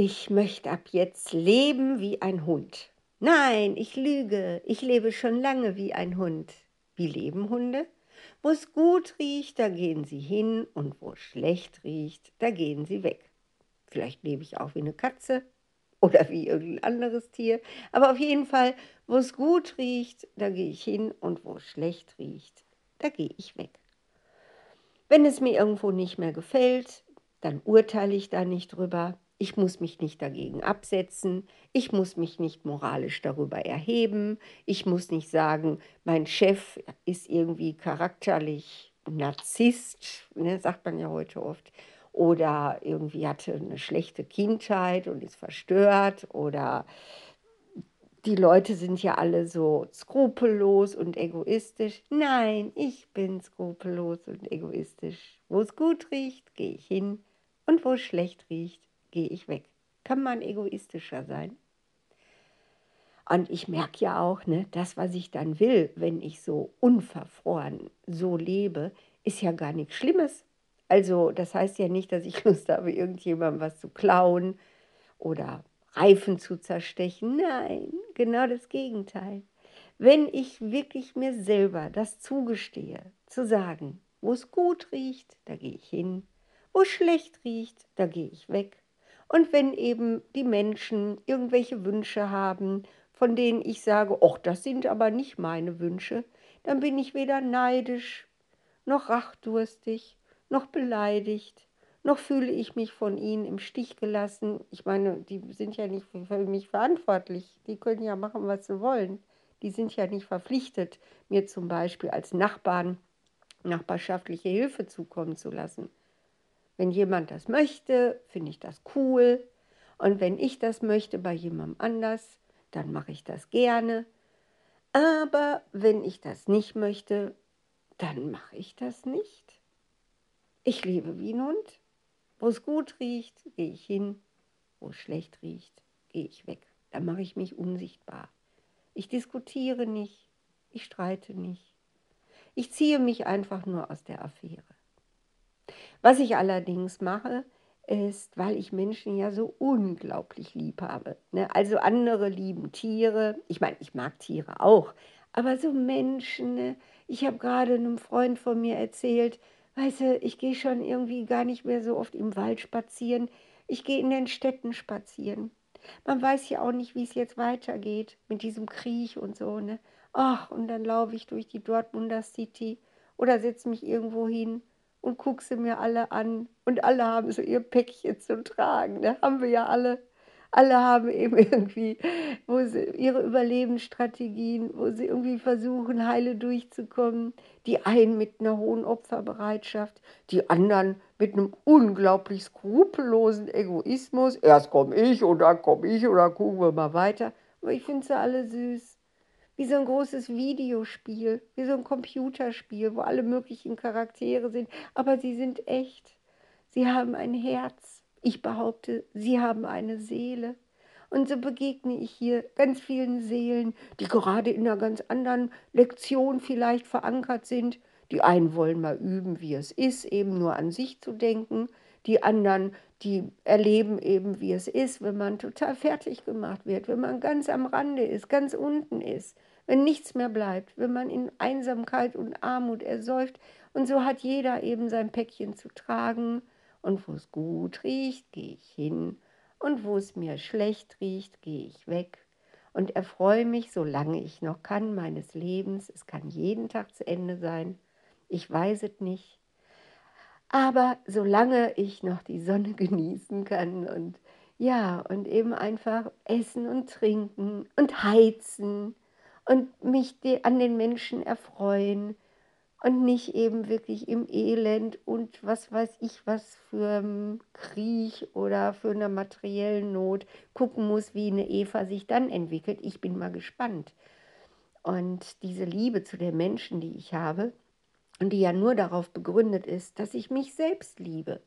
ich möchte ab jetzt leben wie ein Hund. Nein, ich lüge, ich lebe schon lange wie ein Hund. Wie leben Hunde? Wo es gut riecht, da gehen sie hin und wo es schlecht riecht, da gehen sie weg. Vielleicht lebe ich auch wie eine Katze oder wie irgendein anderes Tier, aber auf jeden Fall, wo es gut riecht, da gehe ich hin und wo es schlecht riecht, da gehe ich weg. Wenn es mir irgendwo nicht mehr gefällt, dann urteile ich da nicht drüber. Ich muss mich nicht dagegen absetzen. Ich muss mich nicht moralisch darüber erheben. Ich muss nicht sagen, mein Chef ist irgendwie charakterlich Narzisst, ne, sagt man ja heute oft, oder irgendwie hatte eine schlechte Kindheit und ist verstört oder die Leute sind ja alle so skrupellos und egoistisch. Nein, ich bin skrupellos und egoistisch. Wo es gut riecht, gehe ich hin und wo es schlecht riecht, gehe ich weg. Kann man egoistischer sein? Und ich merke ja auch, ne, das, was ich dann will, wenn ich so unverfroren so lebe, ist ja gar nichts Schlimmes. Also das heißt ja nicht, dass ich Lust habe, irgendjemandem was zu klauen oder Reifen zu zerstechen. Nein, genau das Gegenteil. Wenn ich wirklich mir selber das zugestehe, zu sagen, wo es gut riecht, da gehe ich hin, wo es schlecht riecht, da gehe ich weg. Und wenn eben die Menschen irgendwelche Wünsche haben, von denen ich sage, ach, das sind aber nicht meine Wünsche, dann bin ich weder neidisch, noch rachdurstig, noch beleidigt, noch fühle ich mich von ihnen im Stich gelassen. Ich meine, die sind ja nicht für mich verantwortlich. Die können ja machen, was sie wollen. Die sind ja nicht verpflichtet, mir zum Beispiel als Nachbarn nachbarschaftliche Hilfe zukommen zu lassen. Wenn jemand das möchte, finde ich das cool. Und wenn ich das möchte bei jemandem anders, dann mache ich das gerne. Aber wenn ich das nicht möchte, dann mache ich das nicht. Ich lebe wie ein Hund. Wo es gut riecht, gehe ich hin. Wo es schlecht riecht, gehe ich weg. Da mache ich mich unsichtbar. Ich diskutiere nicht. Ich streite nicht. Ich ziehe mich einfach nur aus der Affäre. Was ich allerdings mache, ist, weil ich Menschen ja so unglaublich lieb habe. Ne? Also andere lieben Tiere. Ich meine, ich mag Tiere auch. Aber so Menschen, ne? ich habe gerade einem Freund von mir erzählt, weißt du, ich gehe schon irgendwie gar nicht mehr so oft im Wald spazieren. Ich gehe in den Städten spazieren. Man weiß ja auch nicht, wie es jetzt weitergeht mit diesem Krieg und so. Ne? Ach, und dann laufe ich durch die Dortmunder City oder setze mich irgendwo hin und gucke sie mir alle an. Und alle haben so ihr Päckchen zu tragen. Da haben wir ja alle. Alle haben eben irgendwie wo sie ihre Überlebensstrategien, wo sie irgendwie versuchen, heile durchzukommen. Die einen mit einer hohen Opferbereitschaft, die anderen mit einem unglaublich skrupellosen Egoismus. Erst komme ich und dann komme ich und dann gucken wir mal weiter. Aber ich finde sie alle süß wie so ein großes Videospiel, wie so ein Computerspiel, wo alle möglichen Charaktere sind, aber sie sind echt. Sie haben ein Herz. Ich behaupte, sie haben eine Seele. Und so begegne ich hier ganz vielen Seelen, die gerade in einer ganz anderen Lektion vielleicht verankert sind. Die einen wollen mal üben, wie es ist, eben nur an sich zu denken. Die anderen, die erleben eben, wie es ist, wenn man total fertig gemacht wird, wenn man ganz am Rande ist, ganz unten ist wenn nichts mehr bleibt, wenn man in Einsamkeit und Armut ersäuft. Und so hat jeder eben sein Päckchen zu tragen. Und wo es gut riecht, gehe ich hin. Und wo es mir schlecht riecht, gehe ich weg. Und erfreue mich, solange ich noch kann, meines Lebens. Es kann jeden Tag zu Ende sein. Ich weiß es nicht. Aber solange ich noch die Sonne genießen kann und ja, und eben einfach essen und trinken und heizen und mich an den Menschen erfreuen und nicht eben wirklich im Elend und was weiß ich was für einen Krieg oder für eine materiellen Not gucken muss, wie eine Eva sich dann entwickelt. Ich bin mal gespannt. Und diese Liebe zu den Menschen, die ich habe, und die ja nur darauf begründet ist, dass ich mich selbst liebe.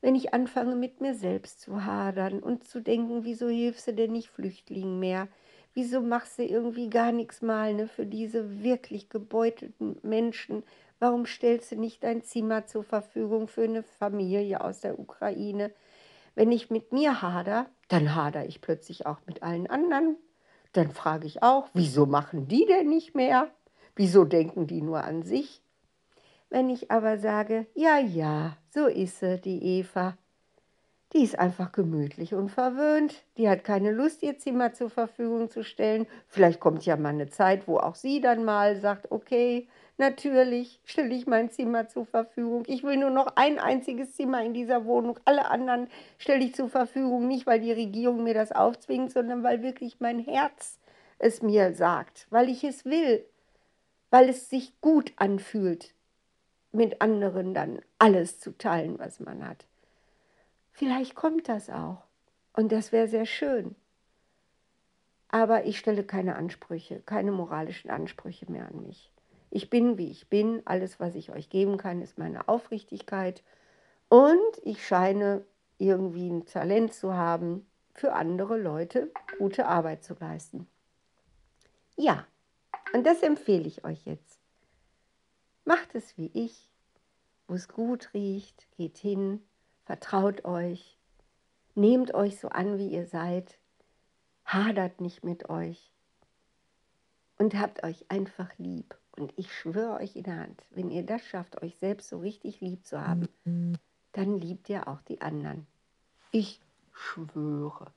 Wenn ich anfange, mit mir selbst zu hadern und zu denken, wieso hilfst du denn nicht Flüchtlingen mehr? Wieso machst du irgendwie gar nichts mal ne, für diese wirklich gebeutelten Menschen? Warum stellst du nicht dein Zimmer zur Verfügung für eine Familie aus der Ukraine? Wenn ich mit mir hader, dann hader ich plötzlich auch mit allen anderen. Dann frage ich auch, wieso machen die denn nicht mehr? Wieso denken die nur an sich? Wenn ich aber sage, ja, ja, so ist sie, die Eva, die ist einfach gemütlich und verwöhnt. Die hat keine Lust, ihr Zimmer zur Verfügung zu stellen. Vielleicht kommt ja mal eine Zeit, wo auch sie dann mal sagt, okay, natürlich stelle ich mein Zimmer zur Verfügung. Ich will nur noch ein einziges Zimmer in dieser Wohnung. Alle anderen stelle ich zur Verfügung, nicht weil die Regierung mir das aufzwingt, sondern weil wirklich mein Herz es mir sagt, weil ich es will, weil es sich gut anfühlt, mit anderen dann alles zu teilen, was man hat. Vielleicht kommt das auch. Und das wäre sehr schön. Aber ich stelle keine Ansprüche, keine moralischen Ansprüche mehr an mich. Ich bin, wie ich bin. Alles, was ich euch geben kann, ist meine Aufrichtigkeit. Und ich scheine irgendwie ein Talent zu haben, für andere Leute gute Arbeit zu leisten. Ja, und das empfehle ich euch jetzt. Macht es wie ich, wo es gut riecht, geht hin, vertraut euch, nehmt euch so an, wie ihr seid, hadert nicht mit euch und habt euch einfach lieb. Und ich schwöre euch in der Hand, wenn ihr das schafft, euch selbst so richtig lieb zu haben, dann liebt ihr auch die anderen. Ich schwöre.